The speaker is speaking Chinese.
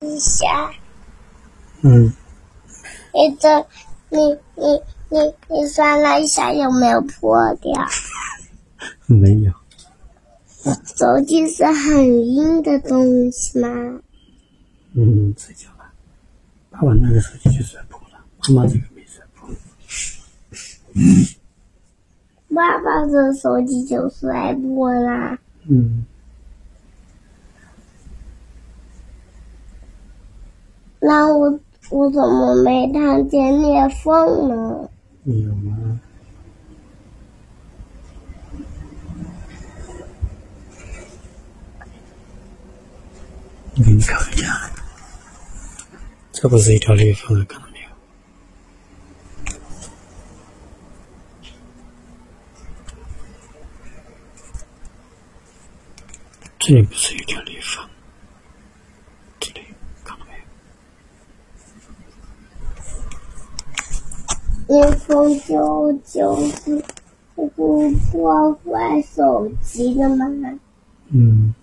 一下。嗯，你这，你你你你算了一下有没有破掉？没有。手机是很硬的东西吗？嗯，睡觉了。爸爸那个手机就摔破了，妈妈这个没摔破。爸爸的手机就摔破了。嗯。那我我怎么没看见裂缝呢？有吗？我给你看一下，这不是一条裂缝，看到没有？这里不是一条裂缝，这里看到没有？裂缝就就是不破坏手机的吗？嗯。